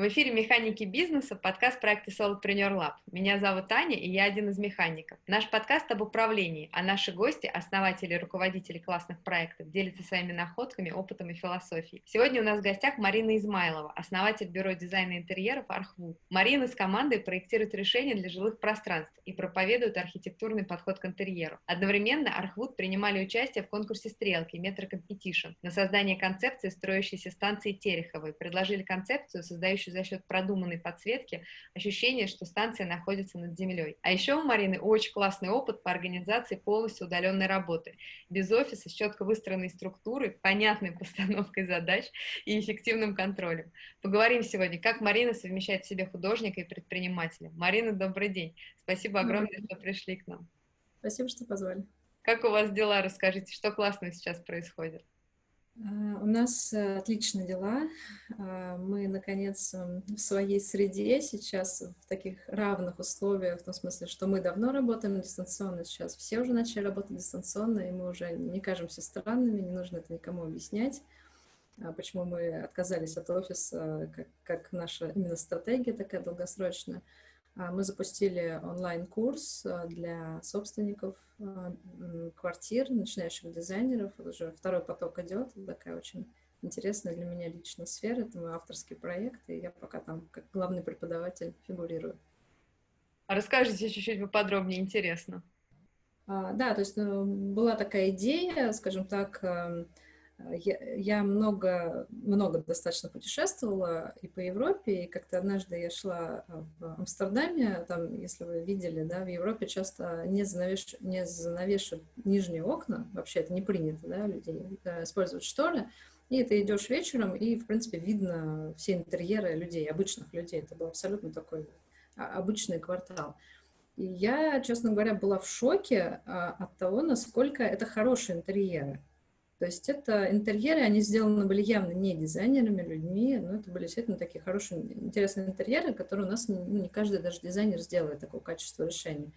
В эфире «Механики бизнеса» подкаст проекта Solopreneur Lab. Меня зовут Таня, и я один из механиков. Наш подкаст об управлении, а наши гости, основатели и руководители классных проектов, делятся своими находками, опытом и философией. Сегодня у нас в гостях Марина Измайлова, основатель бюро дизайна интерьеров «Архвуд». Марина с командой проектирует решения для жилых пространств и проповедует архитектурный подход к интерьеру. Одновременно «Архвуд» принимали участие в конкурсе «Стрелки» Метро на создание концепции строящейся станции Тереховой, предложили концепцию, создающую за счет продуманной подсветки ощущение, что станция находится над землей. А еще у Марины очень классный опыт по организации полностью удаленной работы, без офиса, с четко выстроенной структурой, понятной постановкой задач и эффективным контролем. Поговорим сегодня, как Марина совмещает в себе художника и предпринимателя. Марина, добрый день. Спасибо огромное, что пришли к нам. Спасибо, что позвали. Как у вас дела? Расскажите, что классного сейчас происходит? А, у нас э, отличные дела. А, мы, наконец, эм, в своей среде сейчас в таких равных условиях, в том смысле, что мы давно работаем дистанционно, сейчас все уже начали работать дистанционно, и мы уже не кажемся странными, не нужно это никому объяснять, а, почему мы отказались от офиса, как, как наша именно стратегия такая долгосрочная. А, мы запустили онлайн-курс а, для собственников а, квартир, начинающих дизайнеров. Вот уже второй поток идет. такая очень интересная для меня лично сфера. Это мой авторский проект, и я пока там как главный преподаватель фигурирую. А расскажите чуть-чуть поподробнее, интересно. Да, то есть ну, была такая идея, скажем так, эм, я, я много, много достаточно путешествовала и по Европе, и как-то однажды я шла а, в Амстердаме, там, если вы видели, да, в Европе часто не, занавеш, не занавешивают нижние окна, вообще это не принято, да, людей да, использовать шторы, и ты идешь вечером, и, в принципе, видно все интерьеры людей, обычных людей, это был абсолютно такой а, обычный квартал. И я, честно говоря, была в шоке от того, насколько это хорошие интерьеры. То есть это интерьеры, они сделаны были явно не дизайнерами, людьми, но это были действительно такие хорошие, интересные интерьеры, которые у нас ну, не каждый даже дизайнер сделает такого качества решения.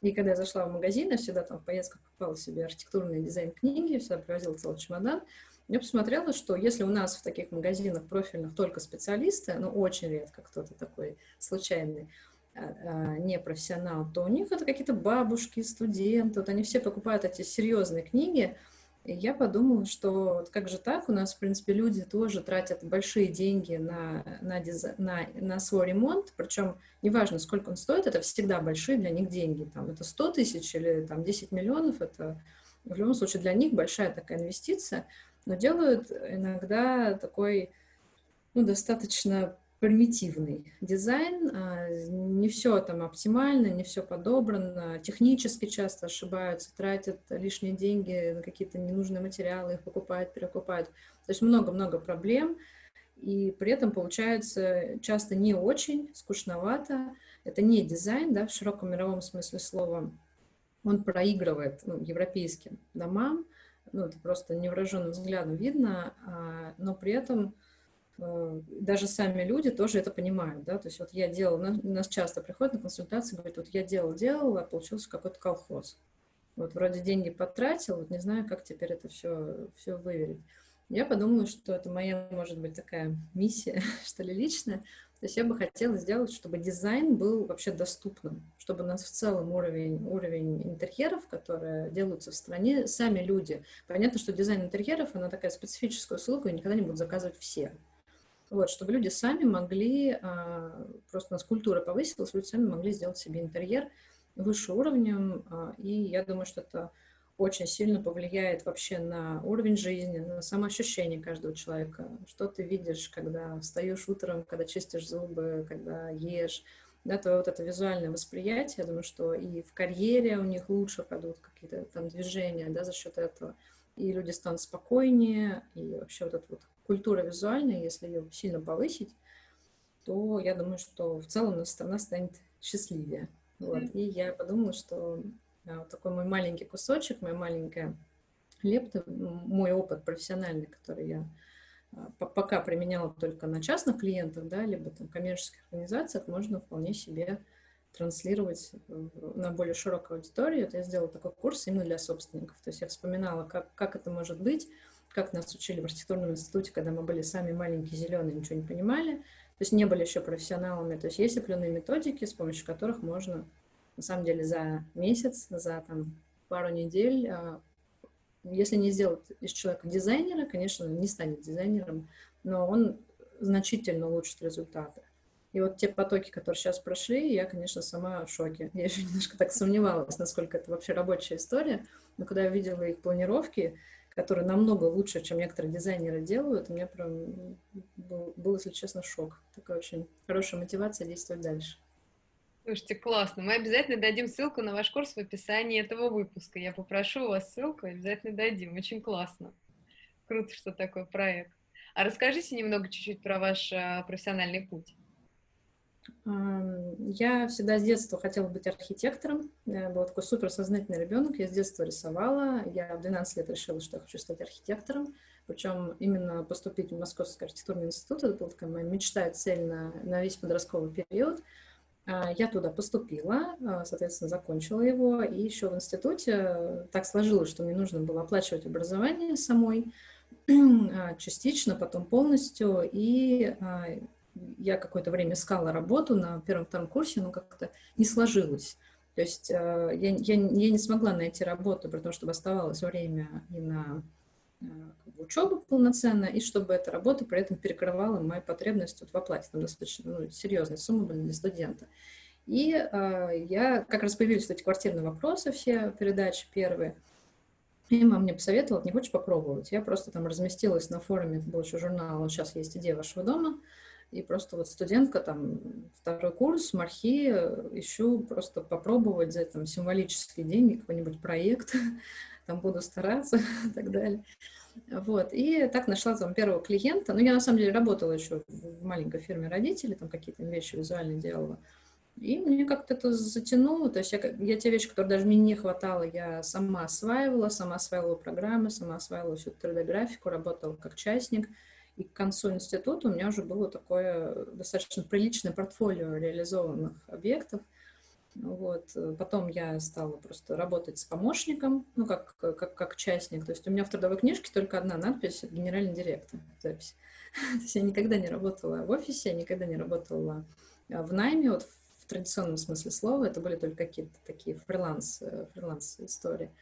И когда я зашла в магазин, я всегда там в поездках покупала себе архитектурные дизайн-книги, всегда привозила целый чемодан. Я посмотрела, что если у нас в таких магазинах профильных только специалисты, ну, очень редко кто-то такой случайный, а, а, не профессионал, то у них это какие-то бабушки, студенты, вот они все покупают эти серьезные книги, и я подумала, что вот как же так, у нас, в принципе, люди тоже тратят большие деньги на, на, дизай... на, на свой ремонт, причем неважно, сколько он стоит, это всегда большие для них деньги. Там, это 100 тысяч или там, 10 миллионов, это в любом случае для них большая такая инвестиция, но делают иногда такой ну, достаточно примитивный дизайн, а, не все там оптимально, не все подобрано, технически часто ошибаются, тратят лишние деньги на какие-то ненужные материалы, их покупают, перекупают. То есть много-много проблем, и при этом получается часто не очень, скучновато. Это не дизайн, да, в широком мировом смысле слова. Он проигрывает ну, европейским домам, ну, это просто невооруженным взглядом видно, а, но при этом даже сами люди тоже это понимают, да, то есть вот я делал, нас часто приходят на консультации, говорят, вот я делал, делал, а получился какой-то колхоз. Вот вроде деньги потратил, вот не знаю, как теперь это все, все выверить. Я подумала, что это моя, может быть, такая миссия, что ли, личная. То есть я бы хотела сделать, чтобы дизайн был вообще доступным, чтобы у нас в целом уровень, уровень интерьеров, которые делаются в стране, сами люди. Понятно, что дизайн интерьеров, она такая специфическая услуга, и никогда не будут заказывать все. Вот, чтобы люди сами могли, а, просто у нас культура повысилась, люди сами могли сделать себе интерьер выше уровнем, а, и я думаю, что это очень сильно повлияет вообще на уровень жизни, на самоощущение каждого человека. Что ты видишь, когда встаешь утром, когда чистишь зубы, когда ешь, да, то вот это визуальное восприятие, я думаю, что и в карьере у них лучше пойдут какие-то там движения, да, за счет этого, и люди станут спокойнее, и вообще вот эта вот культура визуальная, если ее сильно повысить, то я думаю, что в целом наша страна станет счастливее. Вот. И я подумала, что а, вот такой мой маленький кусочек, моя маленькая лепта, мой опыт профессиональный, который я а, пока применяла только на частных клиентах, да, либо там коммерческих организациях, можно вполне себе транслировать на более широкую аудиторию. Это я сделала такой курс именно для собственников. То есть я вспоминала, как, как это может быть, как нас учили в архитектурном институте, когда мы были сами маленькие, зеленые, ничего не понимали. есть не были еще профессионалами. То есть есть определенные методики, с помощью которых можно, на самом деле, за месяц, за там, пару недель, а, если не сделать из человека дизайнера, конечно, не станет дизайнером, но он значительно улучшит результаты. И вот те потоки, которые сейчас прошли, я, конечно, сама в шоке. Я еще немножко так сомневалась, насколько это вообще рабочая история. Но когда я видела их планировки, которые намного лучше, чем некоторые дизайнеры делают, у меня прям был, был если честно, шок. Такая очень хорошая мотивация действовать дальше. Слушайте, классно. Мы обязательно дадим ссылку на ваш курс в описании этого выпуска. Я попрошу у вас ссылку, обязательно дадим. Очень классно. Круто, что такой проект. А расскажите немного чуть-чуть про ваш а, профессиональный путь. Я всегда с детства хотела быть архитектором. Я была такой суперсознательный ребенок. Я с детства рисовала. Я в 12 лет решила, что я хочу стать архитектором. Причем именно поступить в Московский архитектурный институт. Это была такая моя мечта и цель на, на весь подростковый период. А, я туда поступила, а, соответственно, закончила его. И еще в институте так сложилось, что мне нужно было оплачивать образование самой а, частично, потом полностью. И я какое-то время искала работу на первом-втором курсе, но как-то не сложилось. То есть э, я, я, я не смогла найти работу, при том, чтобы оставалось время и на э, учебу полноценно, и чтобы эта работа при этом перекрывала мои потребности вот в оплате. Там достаточно ну, серьезные суммы были для студента. И э, я как раз появились эти квартирные вопросы, все передачи первые. И мама мне посоветовала, не хочешь попробовать? Я просто там разместилась на форуме, это был еще журнал «Вот сейчас есть идея вашего дома», и просто вот студентка, там, второй курс, мархи, ищу просто попробовать за там символические деньги какой-нибудь проект, там буду стараться и так далее. Вот, и так нашла там первого клиента. Ну, я на самом деле работала еще в маленькой фирме родителей, там какие-то вещи визуально делала. И мне как-то это затянуло, то есть я, я те вещи, которые даже мне не хватало, я сама осваивала, сама осваивала программы, сама осваивала всю 3D-графику, работала как частник. И к концу института у меня уже было такое достаточно приличное портфолио реализованных объектов. Вот. Потом я стала просто работать с помощником, ну, как, как, как частник. То есть у меня в трудовой книжке только одна надпись «Генеральный директор» запись. То есть я никогда не работала в офисе, никогда не работала в найме, вот в традиционном смысле слова. Это были только какие-то такие фриланс, фриланс истории.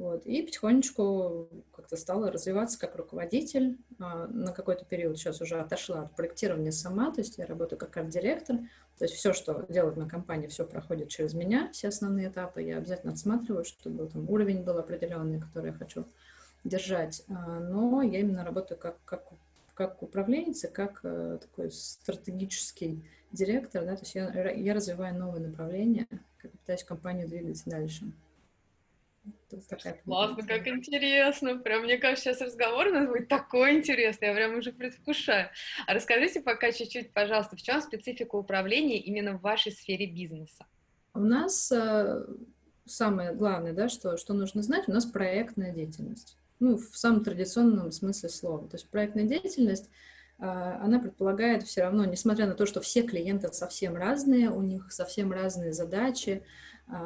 Вот. И потихонечку как-то стала развиваться как руководитель. А, на какой-то период сейчас уже отошла от проектирования сама, то есть я работаю как арт-директор. То есть все, что делает на компании, все проходит через меня, все основные этапы. Я обязательно отсматриваю, чтобы там уровень был определенный, который я хочу держать. А, но я именно работаю как, как, как управленец как э, такой стратегический директор. Да? То есть я, я развиваю новые направления, пытаюсь компанию двигать дальше. Такая Классно, как интересно. Прям, мне кажется, сейчас разговор у нас будет такой интересный. Я прям уже предвкушаю. А расскажите пока чуть-чуть, пожалуйста, в чем специфика управления именно в вашей сфере бизнеса? У нас э, самое главное, да, что, что нужно знать, у нас проектная деятельность. Ну, в самом традиционном смысле слова. То есть проектная деятельность, э, она предполагает все равно, несмотря на то, что все клиенты совсем разные, у них совсем разные задачи,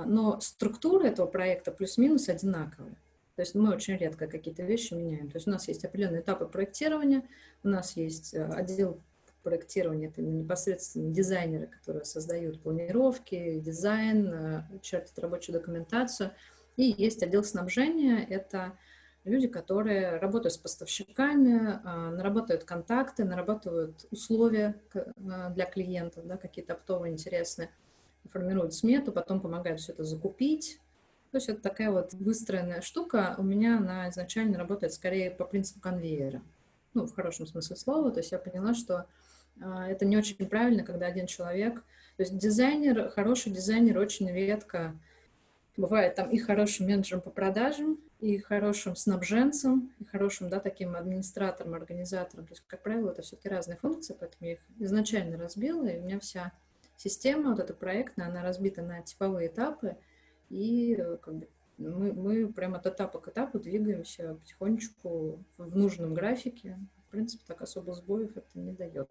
но структура этого проекта плюс-минус одинаковая. То есть мы очень редко какие-то вещи меняем. То есть у нас есть определенные этапы проектирования, у нас есть э, отдел проектирования, это непосредственно дизайнеры, которые создают планировки, дизайн, э, чертят рабочую документацию. И есть отдел снабжения, это люди, которые работают с поставщиками, а, нарабатывают контакты, нарабатывают условия э, для клиентов, да, какие-то оптовые интересные формируют смету, потом помогают все это закупить. То есть это такая вот выстроенная штука. У меня она изначально работает скорее по принципу конвейера. Ну, в хорошем смысле слова. То есть я поняла, что а, это не очень правильно, когда один человек... То есть дизайнер, хороший дизайнер очень редко бывает там и хорошим менеджером по продажам, и хорошим снабженцем, и хорошим, да, таким администратором, организатором. То есть, как правило, это все-таки разные функции, поэтому я их изначально разбила, и у меня вся система, вот эта проектная, она разбита на типовые этапы, и э, как бы, мы, мы прямо от этапа к этапу двигаемся потихонечку в нужном графике. В принципе, так особо сбоев это не дает.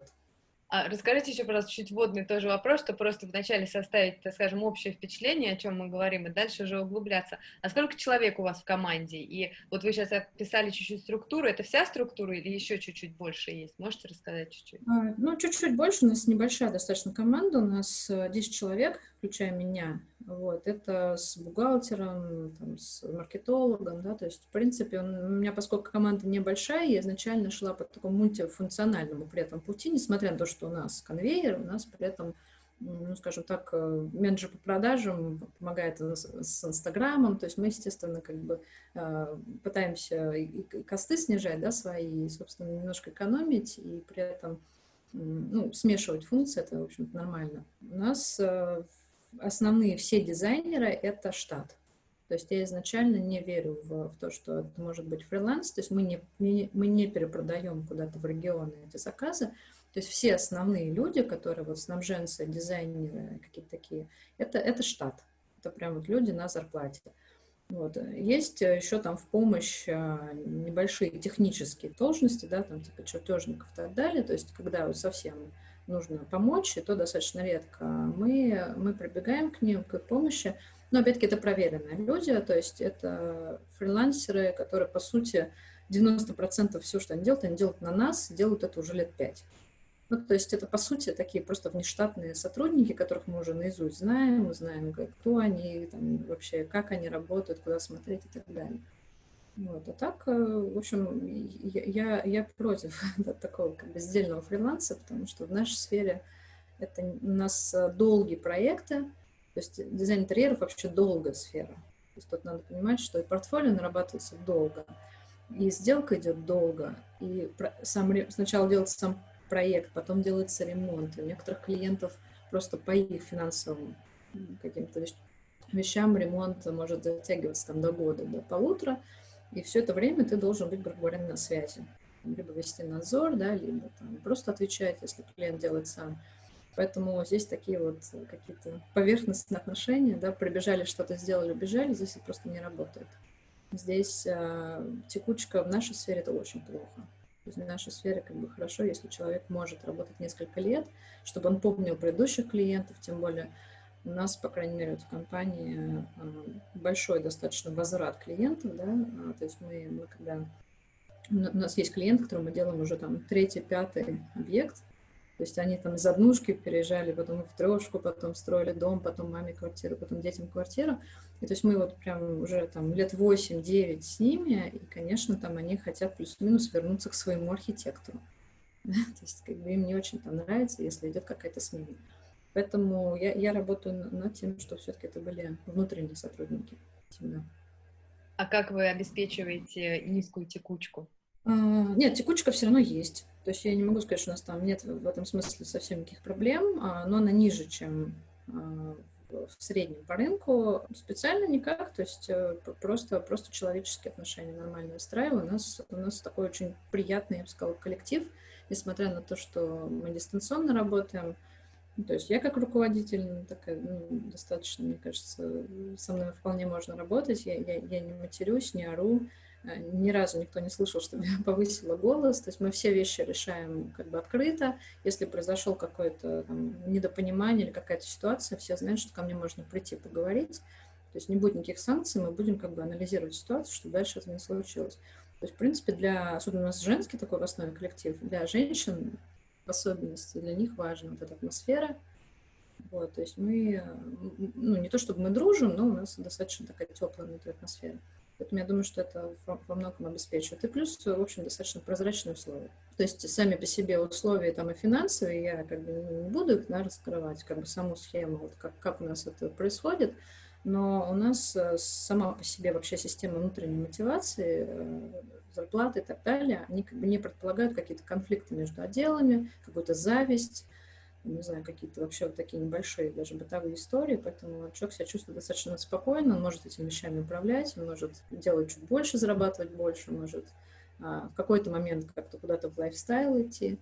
А расскажите еще, пожалуйста, чуть вводный тоже вопрос, что просто вначале составить, так скажем, общее впечатление, о чем мы говорим, и дальше уже углубляться. А сколько человек у вас в команде? И вот вы сейчас описали чуть-чуть структуру. Это вся структура или еще чуть-чуть больше есть? Можете рассказать чуть-чуть? А, ну, чуть-чуть больше. У нас небольшая достаточно команда. У нас 10 э, человек, включая меня. Вот, это с бухгалтером, там, с маркетологом, да, то есть, в принципе, он, у меня, поскольку команда небольшая, я изначально шла по такому мультифункциональному при этом пути, несмотря на то, что у нас конвейер, у нас при этом, ну, скажем так, э, менеджер по продажам помогает с Инстаграмом, то есть мы, естественно, как бы э, пытаемся и косты снижать, да, свои, и, собственно, немножко экономить, и при этом ну, смешивать функции, это, в общем-то, нормально. У нас э, основные все дизайнеры — это штат. То есть я изначально не верю в, в то, что это может быть фриланс, то есть мы не, не, мы не перепродаем куда-то в регионы эти заказы. То есть все основные люди, которые вот снабженцы, дизайнеры, какие-то такие, это, это штат. Это прям вот люди на зарплате. Вот. Есть еще там в помощь а, небольшие технические должности, да, там типа чертежников и так далее. То есть когда вот совсем нужно помочь, и то достаточно редко, мы, мы прибегаем к ним, к их помощи. Но, опять-таки, это проверенные люди, то есть это фрилансеры, которые, по сути, 90% все, что они делают, они делают на нас, делают это уже лет пять. Ну, то есть это, по сути, такие просто внештатные сотрудники, которых мы уже наизусть знаем, мы знаем, кто они, там, вообще, как они работают, куда смотреть и так далее. Вот. А так, э, в общем, я, я против такого как бы сдельного фриланса, потому что в нашей сфере это у нас э, долгие проекты, то есть дизайн интерьеров вообще долгая сфера. То есть тут надо понимать, что и портфолио нарабатывается долго, и сделка идет долго, и сам, сначала делается сам проект, потом делается ремонт. И у некоторых клиентов просто по их финансовым каким-то вещам ремонт может затягиваться там до года, до полутора, и все это время ты должен быть, грубо говоря, на связи. Либо вести надзор, да, либо там, просто отвечать, если клиент делает сам. Поэтому здесь такие вот какие-то поверхностные отношения, да, прибежали, что-то сделали, убежали, здесь это просто не работает. Здесь э, текучка в нашей сфере это очень плохо. То есть в нашей сфере как бы хорошо, если человек может работать несколько лет, чтобы он помнил предыдущих клиентов, тем более у нас, по крайней мере, вот в компании а, большой достаточно возврат клиентов, да, а, то есть мы, мы когда у нас есть клиент, которому мы делаем уже там третий, пятый объект, то есть они там из однушки переезжали, потом в трешку, потом строили дом, потом маме квартиру, потом детям квартиру. И то есть мы вот прям уже там лет 8-9 с ними, и, конечно, там они хотят плюс-минус вернуться к своему архитектору. то есть как бы им не очень там нравится, если идет какая-то смена. Поэтому я, я работаю над тем, что все-таки это были внутренние сотрудники. Всегда. А как вы обеспечиваете низкую текучку? А, нет, текучка все равно есть. То есть я не могу сказать, что у нас там нет в этом смысле совсем никаких проблем, а, но она ниже, чем а, в среднем по рынку. Специально никак, то есть э, просто, просто человеческие отношения нормально выстраиваю. У нас, у нас такой очень приятный, я бы сказала, коллектив, несмотря на то, что мы дистанционно работаем. Ну, то есть я как руководитель такая, ну, достаточно, мне кажется, со мной вполне можно работать. Я, я, я не матерюсь, не ору. Э, ни разу никто не слышал, чтобы я повысила голос. То есть мы все вещи решаем как бы открыто. Если произошел какое-то там, недопонимание или какая-то ситуация, все знают, что ко мне можно прийти поговорить. То есть не будет никаких санкций, мы будем как бы анализировать ситуацию, чтобы дальше это не случилось. То есть, в принципе, для, особенно у нас женский такой в основе коллектив, для женщин особенности, для них важна вот эта атмосфера. Вот, то есть мы, ну, не то чтобы мы дружим, но у нас достаточно такая теплая внутри атмосфера. Поэтому я думаю, что это во многом обеспечивает. И плюс, в общем, достаточно прозрачные условия. То есть сами по себе условия там и финансовые, я как бы не буду их да, раскрывать, как бы саму схему, вот как, как у нас это происходит, но у нас э, сама по себе вообще система внутренней мотивации, э, зарплаты и так далее, они как бы не предполагают какие-то конфликты между отделами, какую-то зависть, не знаю, какие-то вообще вот такие небольшие даже бытовые истории, поэтому человек себя чувствует достаточно спокойно, он может этими вещами управлять, он может делать чуть больше, зарабатывать больше, может а, в какой-то момент как-то куда-то в лайфстайл идти.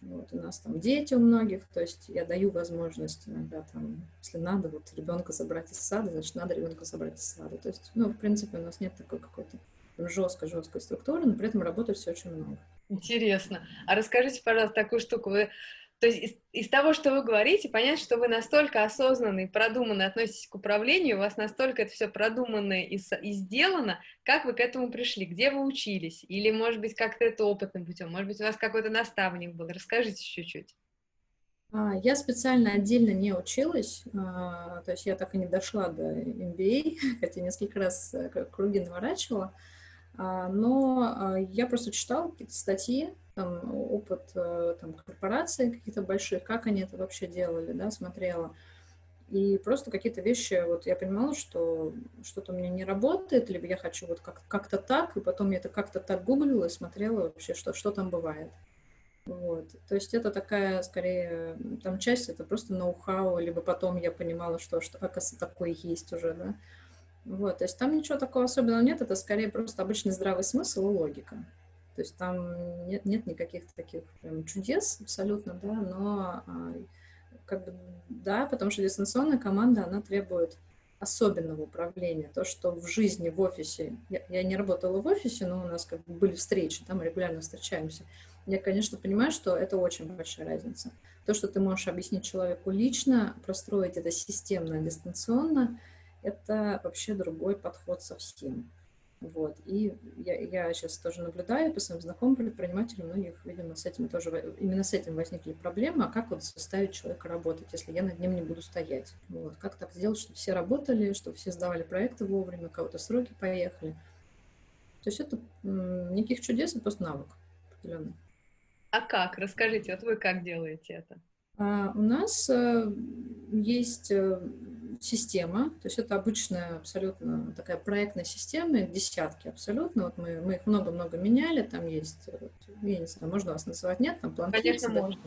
Вот, у нас там дети у многих, то есть я даю возможность иногда там, если надо, вот ребенка забрать из сада, значит, надо ребенка забрать из сада. То есть, ну, в принципе, у нас нет такой какой-то жесткой-жесткой структуры, но при этом работает все очень много. Интересно. А расскажите, пожалуйста, такую штуку. Вы То есть из, из того, что вы говорите, понятно, что вы настолько осознанно и продуманно относитесь к управлению, у вас настолько это все продумано и, и сделано, как вы к этому пришли, где вы учились, или, может быть, как-то это опытным путем, может быть, у вас какой-то наставник был, расскажите чуть-чуть. А, я специально отдельно не училась, а, то есть я так и не дошла до MBA, хотя несколько раз э, круги наворачивала, но я просто читала какие-то статьи, там, опыт э, там, корпораций каких-то больших, как они это вообще делали, да, смотрела. И просто какие-то вещи, вот я понимала, что что-то у меня не работает, либо я хочу вот как- как-то так, и потом я это как-то так гуглила и смотрела вообще, что, что там бывает. Вот. То есть это такая, скорее, там часть, это просто ноу-хау, либо потом я понимала, что, что оказывается, такое есть уже, да. Вот, то есть там ничего такого особенного нет, это скорее просто обычный здравый смысл и логика. То есть там нет, нет никаких таких прям чудес абсолютно, да, но а, как бы, да, потому что дистанционная команда, она требует особенного управления. То, что в жизни, в офисе, я, я не работала в офисе, но у нас как бы были встречи, там регулярно встречаемся. Я, конечно, понимаю, что это очень большая разница. То, что ты можешь объяснить человеку лично, простроить это системно, дистанционно, это вообще другой подход совсем. Вот. И я, я сейчас тоже наблюдаю по своим знакомым предпринимателям, многих, видимо, с этим тоже, именно с этим возникли проблемы, а как вот заставить человека работать, если я над ним не буду стоять. Вот. Как так сделать, чтобы все работали, чтобы все сдавали проекты вовремя, кого-то сроки поехали. То есть это никаких чудес, это просто навык определенный. А как? Расскажите, вот вы как делаете это? А у нас э, есть э, система, то есть это обычная абсолютно такая проектная система, их десятки абсолютно, вот мы, мы их много-много меняли, там есть, э, я не знаю, можно вас называть, нет, там план Конечно, да. можно.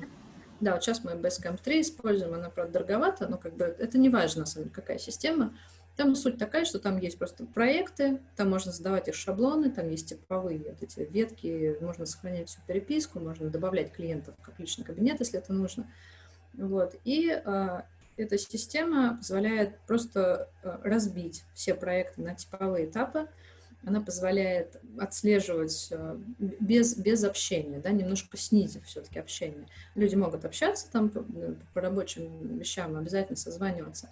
Да, вот сейчас мы Basecamp 3 используем, она, правда, дороговата, но как бы это не важно, на самом деле, какая система. Там суть такая, что там есть просто проекты, там можно задавать их шаблоны, там есть типовые вот эти ветки, можно сохранять всю переписку, можно добавлять клиентов как личный кабинет, если это нужно. Вот. И а, эта система позволяет просто э, разбить все проекты на типовые этапы. Она позволяет отслеживать э, без, без общения, да, немножко снизив все-таки общение. Люди могут общаться там по, э, по рабочим вещам, обязательно созваниваться.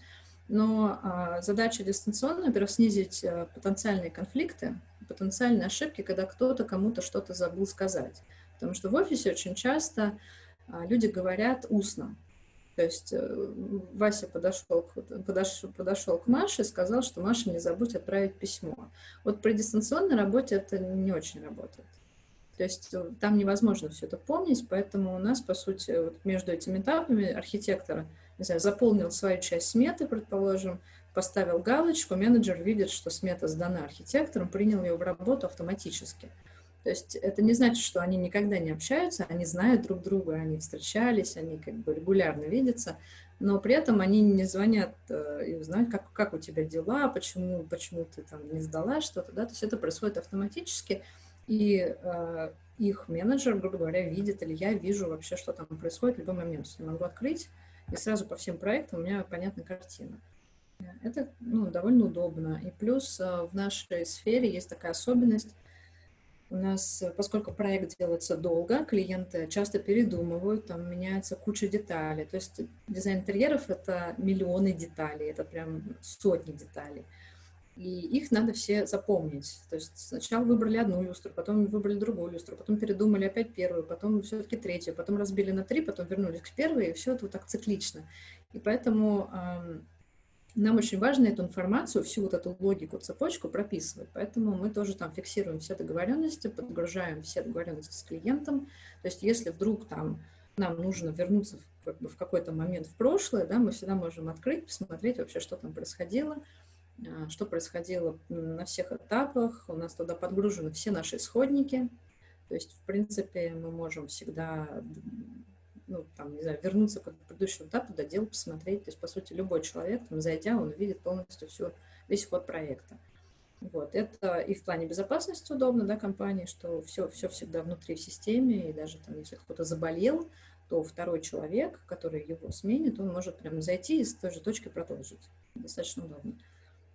Но а, задача дистанционная, во-первых, снизить потенциальные конфликты, потенциальные ошибки, когда кто-то кому-то что-то забыл сказать. Потому что в офисе очень часто а, люди говорят устно. То есть э, Вася подошел, подошел, подошел к Маше и сказал, что Маша не забудь отправить письмо. Вот при дистанционной работе это не очень работает. То есть э, там невозможно все это помнить, поэтому у нас, по сути, вот между этими этапами архитектора, не знаю, заполнил свою часть сметы, предположим, поставил галочку, менеджер видит, что смета сдана архитектором, принял ее в работу автоматически. То есть это не значит, что они никогда не общаются, они знают друг друга, они встречались, они как бы регулярно видятся, но при этом они не звонят э, и узнают, как, как у тебя дела, почему, почему ты там не сдала что-то, да, то есть это происходит автоматически, и э, их менеджер, грубо говоря, видит, или я вижу вообще, что там происходит в любой момент, я могу открыть, и сразу по всем проектам у меня понятна картина. Это ну, довольно удобно. И плюс э, в нашей сфере есть такая особенность, у нас, поскольку проект делается долго, клиенты часто передумывают, там меняется куча деталей. То есть дизайн интерьеров — это миллионы деталей, это прям сотни деталей. И их надо все запомнить. То есть сначала выбрали одну люстру, потом выбрали другую люстру, потом передумали опять первую, потом все-таки третью, потом разбили на три, потом вернулись к первой, и все это вот так циклично. И поэтому нам очень важно эту информацию, всю вот эту логику, цепочку прописывать. Поэтому мы тоже там фиксируем все договоренности, подгружаем все договоренности с клиентом. То есть если вдруг там нам нужно вернуться в, как бы, в какой-то момент в прошлое, да, мы всегда можем открыть, посмотреть вообще, что там происходило, а, что происходило на всех этапах. У нас туда подгружены все наши исходники. То есть, в принципе, мы можем всегда ну, там, не знаю, вернуться к предыдущему этапу, додел, посмотреть. То есть, по сути, любой человек, там, зайдя, он видит полностью всю, весь ход проекта. Вот. Это и в плане безопасности удобно, да, компании, что все, все всегда внутри в системе, и даже там, если кто-то заболел, то второй человек, который его сменит, он может прям зайти и с той же точки продолжить. Достаточно удобно.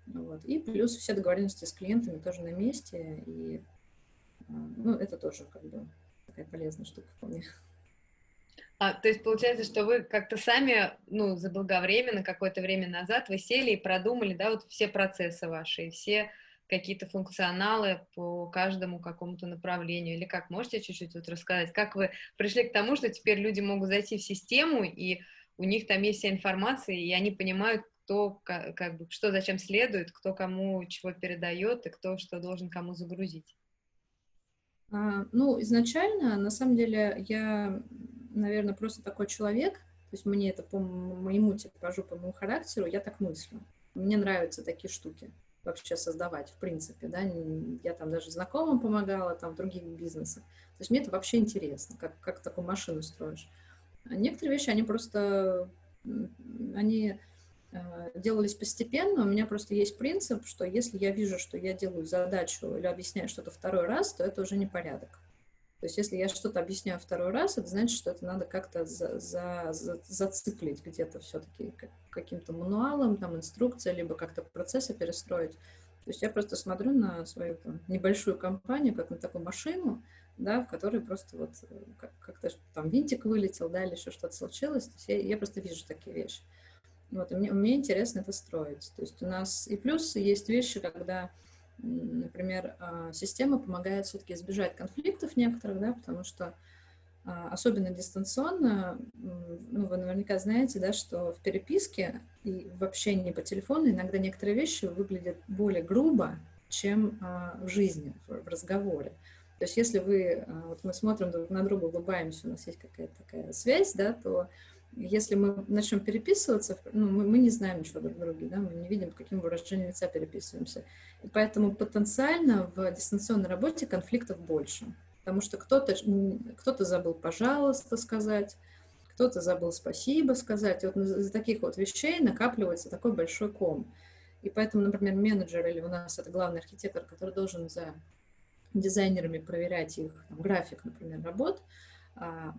Вот. И плюс все договоренности с клиентами тоже на месте, и ну, это тоже как бы такая полезная штука вполне. А, то есть получается, что вы как-то сами, ну, заблаговременно, какое-то время назад, вы сели и продумали, да, вот все процессы ваши, все какие-то функционалы по каждому какому-то направлению, или как? Можете чуть-чуть вот рассказать, как вы пришли к тому, что теперь люди могут зайти в систему, и у них там есть вся информация, и они понимают, кто, как, бы, что зачем следует, кто кому чего передает, и кто что должен кому загрузить? А, ну, изначально, на самом деле, я, наверное, просто такой человек, то есть мне это по моему типажу, по моему характеру, я так мыслю. Мне нравятся такие штуки вообще создавать, в принципе, да, я там даже знакомым помогала, там, в других бизнесах. То есть мне это вообще интересно, как, как такую машину строишь. А некоторые вещи, они просто, они э, делались постепенно. У меня просто есть принцип, что если я вижу, что я делаю задачу или объясняю что-то второй раз, то это уже не порядок. То есть если я что-то объясняю второй раз, это значит, что это надо как-то за, за, за, зациклить где-то все-таки каким-то мануалом, там, инструкцией, либо как-то процессы перестроить. То есть я просто смотрю на свою там, небольшую компанию, как на такую машину, да, в которой просто вот э, как-то там винтик вылетел, да, или еще что-то случилось. То есть я, я просто вижу такие вещи. Вот, и мне, мне интересно это строить. То есть у нас и плюс есть вещи, когда Например, а, система помогает все-таки избежать конфликтов некоторых, да, потому что а, особенно дистанционно, ну, вы наверняка знаете, да, что в переписке и в общении по телефону иногда некоторые вещи выглядят более грубо, чем а, в жизни, в разговоре. То есть если вы, вот мы смотрим друг на друга, улыбаемся, у нас есть какая-то такая связь, да, то если мы начнем переписываться, ну, мы, мы не знаем ничего друг друга, да, мы не видим, каким выражением лица переписываемся. И поэтому потенциально в дистанционной работе конфликтов больше. Потому что кто-то кто забыл «пожалуйста» сказать, кто-то забыл «спасибо» сказать. И вот из таких вот вещей накапливается такой большой ком. И поэтому, например, менеджер или у нас это главный архитектор, который должен за дизайнерами проверять их там, график, например, работ,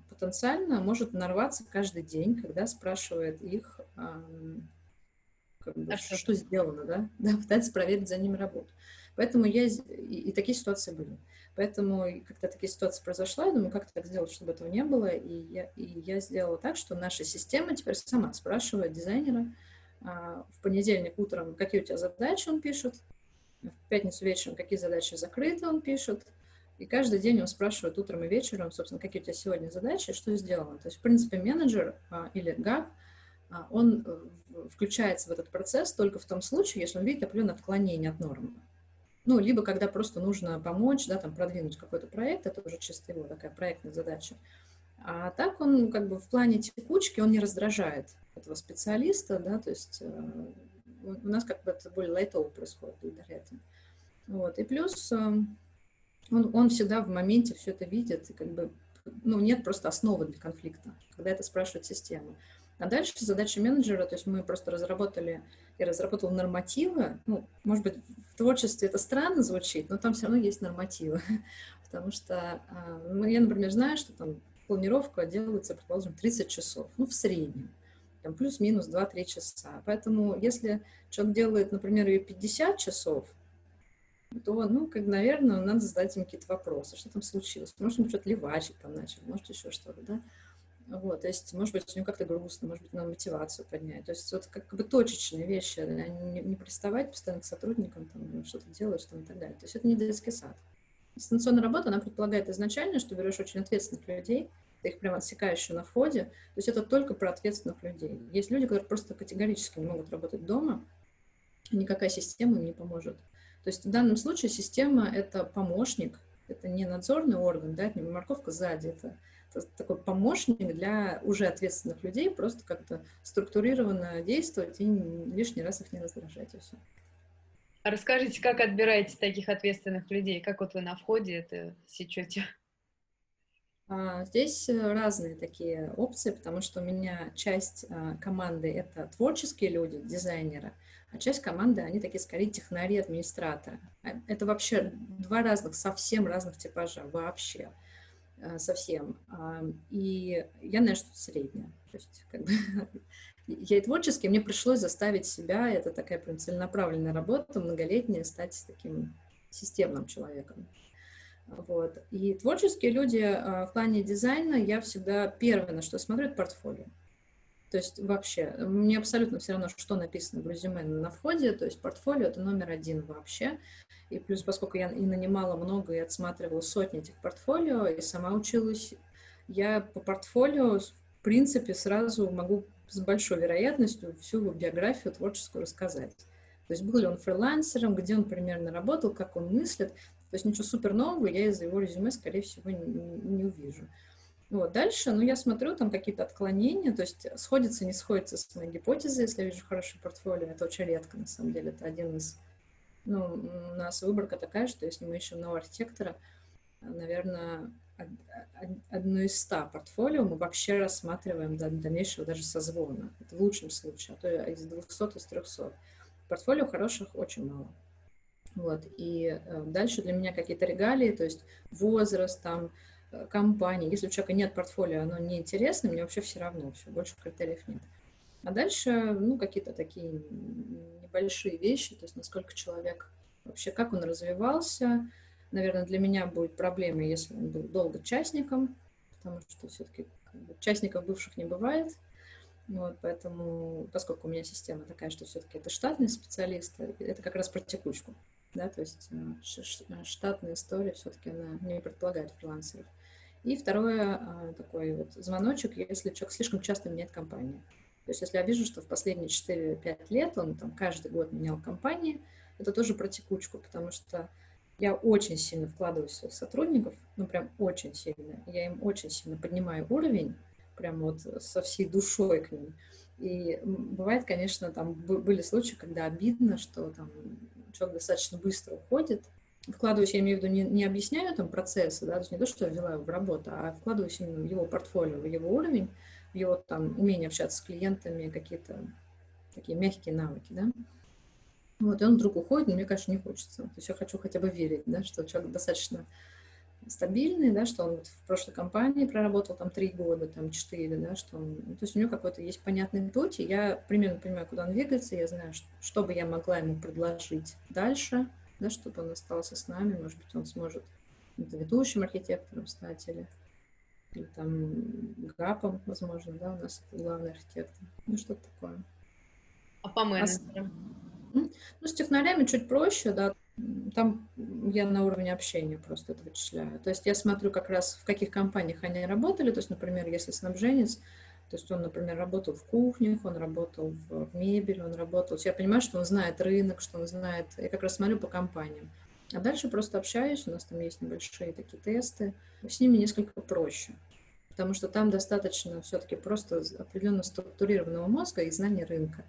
потенциально может нарваться каждый день, когда спрашивает их, как бы, а что, что сделано, да? да, пытается проверить за ними работу. Поэтому я, и, и такие ситуации были. Поэтому, когда такие ситуации произошла, я думаю, как так сделать, чтобы этого не было, и я, и я сделала так, что наша система теперь сама спрашивает дизайнера а, в понедельник утром, какие у тебя задачи он пишет, в пятницу вечером, какие задачи закрыты он пишет, и каждый день он спрашивает утром и вечером, собственно, какие у тебя сегодня задачи, что сделано. То есть, в принципе, менеджер а, или ГАП, а, он э, включается в этот процесс только в том случае, если он видит определенное отклонение от нормы. Ну, либо когда просто нужно помочь, да, там, продвинуть какой-то проект, это уже чисто его такая проектная задача. А так он как бы в плане текучки, он не раздражает этого специалиста, да, то есть э, у нас как бы это более лайтово происходит благодаря этому. Вот. И плюс эм, он, он всегда в моменте все это видит, и как бы, ну, нет просто основы для конфликта, когда это спрашивает система. А дальше задача менеджера, то есть мы просто разработали, я разработала нормативы, ну, может быть, в творчестве это странно звучит, но там все равно есть нормативы, потому что ну, я, например, знаю, что там планировка делается, предположим, 30 часов, ну, в среднем, там плюс-минус 2-3 часа. Поэтому если человек делает, например, ее 50 часов, то, ну, как, наверное, надо задать им какие-то вопросы, что там случилось. Может, он что-то ливачить там начал, может, еще что-то, да. Вот, то есть, может быть, у него как-то грустно, может быть, надо мотивацию поднять. То есть, вот как бы точечные вещи, да, не, не приставать постоянно к сотрудникам, там, ну, что-то делать, там, и так далее. То есть, это не детский сад. Дистанционная работа, она предполагает изначально, что берешь очень ответственных людей, ты их прямо отсекаешь на входе. То есть, это только про ответственных людей. Есть люди, которые просто категорически не могут работать дома, никакая система им не поможет. То есть в данном случае система — это помощник, это не надзорный орган, да, это не морковка сзади, это, это такой помощник для уже ответственных людей, просто как-то структурированно действовать и лишний раз их не раздражать, и все. А расскажите, как отбираете таких ответственных людей? Как вот вы на входе это сечете? А, здесь разные такие опции, потому что у меня часть а, команды — это творческие люди, дизайнеры — а часть команды, они такие скорее технари, администраторы. А это вообще два разных, совсем разных типажа, вообще, э, совсем. А, и я, наверное, что-то среднее. То есть, как бы, я и творческий, мне пришлось заставить себя, это такая прям целенаправленная работа, многолетняя, стать таким системным человеком. Вот. И творческие люди в плане дизайна я всегда первое, на что смотрю, это портфолио. То есть вообще, мне абсолютно все равно, что написано в резюме на входе, то есть портфолио это номер один вообще. И плюс, поскольку я и нанимала много, и отсматривала сотни этих портфолио, и сама училась, я по портфолио, в принципе, сразу могу с большой вероятностью всю его биографию творческую рассказать. То есть был ли он фрилансером, где он примерно работал, как он мыслит. То есть ничего супер нового я из его резюме, скорее всего, не, не увижу. Вот, дальше, ну, я смотрю, там какие-то отклонения, то есть сходится, не сходится с моей гипотезой, если я вижу хорошее портфолио, это очень редко, на самом деле, это один из, ну, у нас выборка такая, что если мы ищем нового архитектора, наверное, одно из ста портфолио мы вообще рассматриваем до дальнейшего даже созвона. Это в лучшем случае, а то из 200, из 300. Портфолио хороших очень мало. Вот. И э, дальше для меня какие-то регалии, то есть возраст, там, Компании. Если у человека нет портфолио, оно неинтересно, мне вообще все равно, все, больше критериев нет. А дальше, ну, какие-то такие небольшие вещи, то есть насколько человек вообще, как он развивался. Наверное, для меня будет проблема, если он был долго частником, потому что все-таки частников бывших не бывает. Вот, поэтому, поскольку у меня система такая, что все-таки это штатный специалист, это как раз про текучку. Да, то есть э, штатная история все-таки она не предполагает фрилансеров. И второе, а, такой вот звоночек, если человек слишком часто меняет компанию. То есть если я вижу, что в последние 4-5 лет он там каждый год менял компании, это тоже про текучку, потому что я очень сильно вкладываюсь в своих сотрудников, ну прям очень сильно. Я им очень сильно поднимаю уровень, прям вот со всей душой к ним. И бывает, конечно, там были случаи, когда обидно, что там человек достаточно быстро уходит, вкладываюсь, я имею в виду, не, не объясняю там процессы, да, то есть не то, что я ввела его в работу, а вкладываюсь именно в его портфолио, в его уровень, в его там умение общаться с клиентами, какие-то такие мягкие навыки, да. Вот, и он вдруг уходит, но мне, конечно, не хочется. То есть я хочу хотя бы верить, да, что человек достаточно стабильный, да, что он вот в прошлой компании проработал там три года, там четыре, да, что он, то есть у него какой-то есть понятный путь, и я примерно понимаю, куда он двигается, я знаю, что, что бы я могла ему предложить дальше, да, чтобы он остался с нами, может быть, он сможет ведущим архитектором стать или, или там ГАПом, возможно, да, у нас главный архитектор, ну, что-то такое. А по менеджерам? Ну, с технарями чуть проще, да, там я на уровне общения просто это вычисляю. То есть я смотрю как раз, в каких компаниях они работали, то есть, например, если снабженец, то есть он, например, работал в кухнях, он работал в, в мебели, он работал... Я понимаю, что он знает рынок, что он знает... Я как раз смотрю по компаниям. А дальше просто общаюсь, у нас там есть небольшие такие тесты. С ними несколько проще, потому что там достаточно все-таки просто определенно структурированного мозга и знания рынка.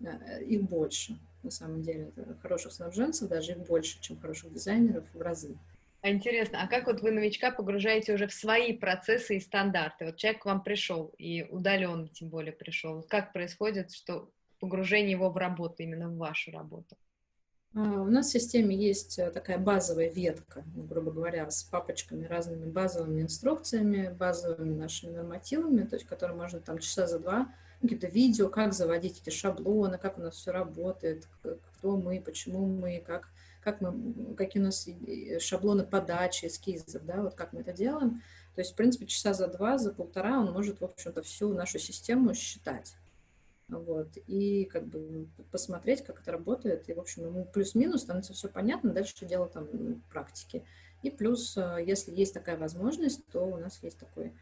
Э, их больше, на самом деле. Хороших снабженцев даже их больше, чем хороших дизайнеров в разы. А интересно, а как вот вы новичка погружаете уже в свои процессы и стандарты? Вот человек к вам пришел, и удаленно тем более пришел. Как происходит, что погружение его в работу, именно в вашу работу? А, у нас в системе есть э, такая базовая ветка, ну, грубо говоря, с папочками, разными базовыми инструкциями, базовыми нашими нормативами, то есть которые можно там часа за два, какие-то видео, как заводить эти шаблоны, как у нас все работает, кто мы, почему мы, как как мы, какие у нас шаблоны подачи эскизов, да, вот как мы это делаем. То есть, в принципе, часа за два, за полтора он может, в общем-то, всю нашу систему считать. Вот, и как бы посмотреть, как это работает, и, в общем, ему плюс-минус становится все понятно, дальше дело там практики. И плюс, э, если есть такая возможность, то у нас есть такой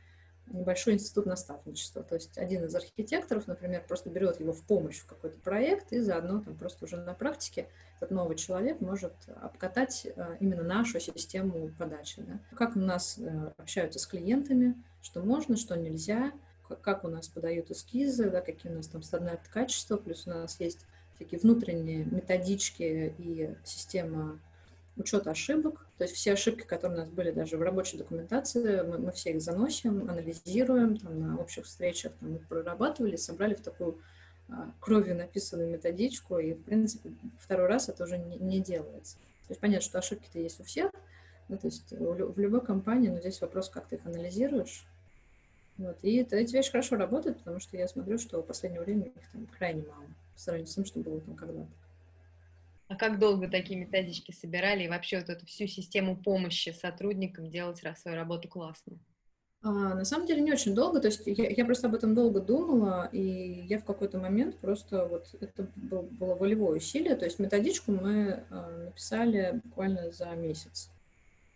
небольшой институт наставничества. То есть один из архитекторов, например, просто берет его в помощь в какой-то проект, и заодно там просто уже на практике этот новый человек может обкатать э, именно нашу систему подачи. Да? Как у нас э, общаются с клиентами, что можно, что нельзя, как у нас подают эскизы, да, какие у нас там стандарты качества, плюс у нас есть такие внутренние методички и система учет ошибок. То есть все ошибки, которые у нас были даже в рабочей документации, мы, мы все их заносим, анализируем, там, на общих встречах там, прорабатывали, собрали в такую а, кровью написанную методичку, и, в принципе, второй раз это уже не, не делается. То есть понятно, что ошибки-то есть у всех, да, то есть в любой компании, но здесь вопрос, как ты их анализируешь. Вот. И это, эти вещи хорошо работают, потому что я смотрю, что в последнее время их там крайне мало по сравнению с тем, что было там когда-то. А как долго такие методички собирали и вообще вот эту всю систему помощи сотрудникам делать свою работу классно? А, на самом деле не очень долго, то есть я, я просто об этом долго думала, и я в какой-то момент просто вот это было, было волевое усилие, то есть методичку мы а, написали буквально за месяц.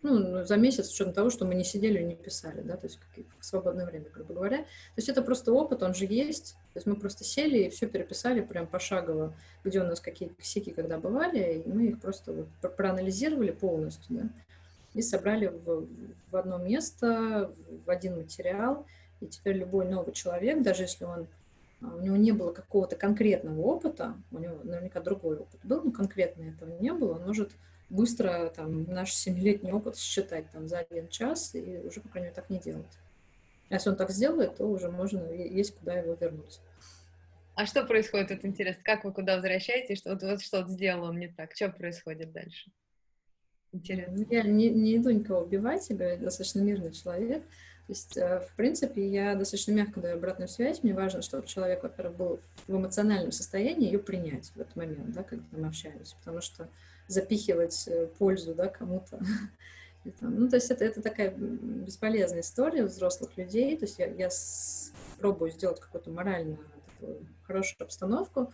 Ну, за месяц, с учетом того, что мы не сидели и не писали, да, то есть в свободное время, грубо говоря. То есть это просто опыт, он же есть. То есть мы просто сели и все переписали прям пошагово, где у нас какие косяки когда бывали, и мы их просто вот проанализировали полностью, да и собрали в, в одно место, в один материал. И теперь любой новый человек, даже если он а, у него не было какого-то конкретного опыта, у него наверняка другой опыт был, но конкретно этого не было, он может быстро там, наш семилетний опыт считать там, за один час и уже, по крайней мере, так не делать. А если он так сделает, то уже можно, есть куда его вернуть. А что происходит, вот интересно, как вы куда возвращаетесь, что вот, вот что-то сделал он не так, что происходит дальше? Интересно. Ну, я не, не иду никого убивать, я достаточно мирный человек. То есть, э, в принципе, я достаточно мягко даю обратную связь. Мне важно, чтобы человек, во-первых, был в эмоциональном состоянии ее принять в этот момент, да, когда мы общаемся. Потому что запихивать э, пользу да, кому-то. Ну, то есть это, это такая бесполезная история взрослых людей. То есть я, я с, пробую сделать какую-то моральную такую, хорошую обстановку,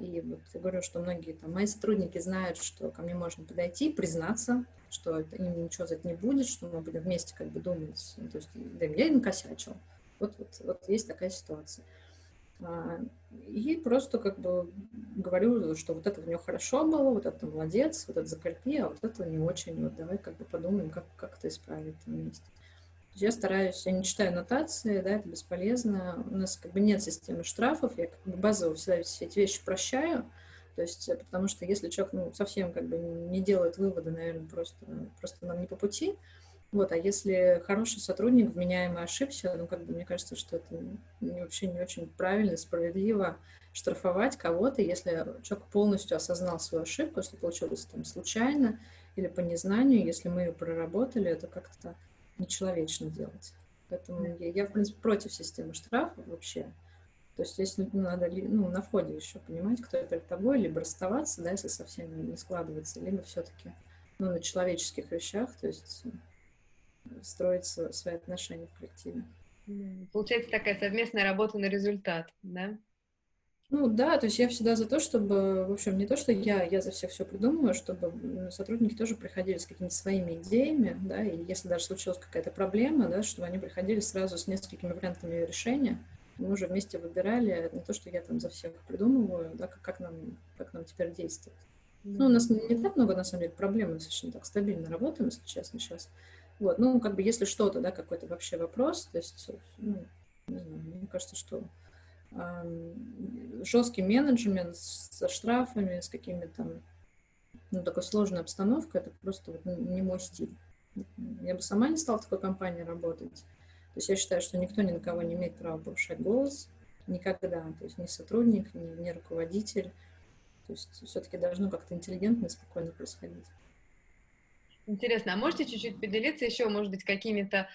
и вот я говорю, что многие там, мои сотрудники знают, что ко мне можно подойти, признаться, что им ничего за это не будет, что мы будем вместе как бы думать. Ну, то есть, да, я и накосячил. Вот, вот, вот есть такая ситуация. А, и просто как бы говорю, что вот это у него хорошо было, вот это молодец, вот это закрепи, а вот это не очень. Вот давай как бы подумаем, как, как это исправить вместе. Я стараюсь, я не читаю нотации, да, это бесполезно. У нас как бы нет системы штрафов, я как бы базово всегда все эти вещи прощаю, то есть, э, потому что если человек ну, совсем как бы не делает выводы, наверное, просто, просто нам не по пути. Вот, а если хороший сотрудник, вменяемый ошибся, ну, как бы мне кажется, что это вообще не очень правильно, справедливо штрафовать кого-то, если человек полностью осознал свою ошибку, если получилось там случайно или по незнанию, если мы ее проработали, это как-то нечеловечно делать. Поэтому я, я, в принципе, против системы штрафов вообще. То есть здесь надо ну, на входе еще понимать, кто перед тобой, либо расставаться, да, если совсем не складывается, либо все-таки ну, на человеческих вещах, то есть строить свои отношения в коллективе. Получается такая совместная работа на результат, да? Ну да, то есть я всегда за то, чтобы, в общем, не то, что я, я за всех все придумываю, чтобы сотрудники тоже приходили с какими-то своими идеями, да, и если даже случилась какая-то проблема, да, чтобы они приходили сразу с несколькими вариантами решения, мы уже вместе выбирали, не то, что я там за всех придумываю, да, как, как, нам, как нам теперь действовать. Ну, у нас не, не так много, на самом деле, проблем, мы совершенно так стабильно работаем, если честно, сейчас. Вот, ну, как бы, если что-то, да, какой-то вообще вопрос, то есть, ну, не знаю, мне кажется, что жесткий менеджмент со штрафами, с какими-то, ну, такой сложной обстановкой, это просто вот не мой стиль. Я бы сама не стала в такой компании работать. То есть я считаю, что никто ни на кого не имеет права повышать голос. Никогда. То есть ни сотрудник, ни, ни руководитель. То есть все-таки должно как-то интеллигентно и спокойно происходить. Интересно, а можете чуть-чуть поделиться еще, может быть, какими-то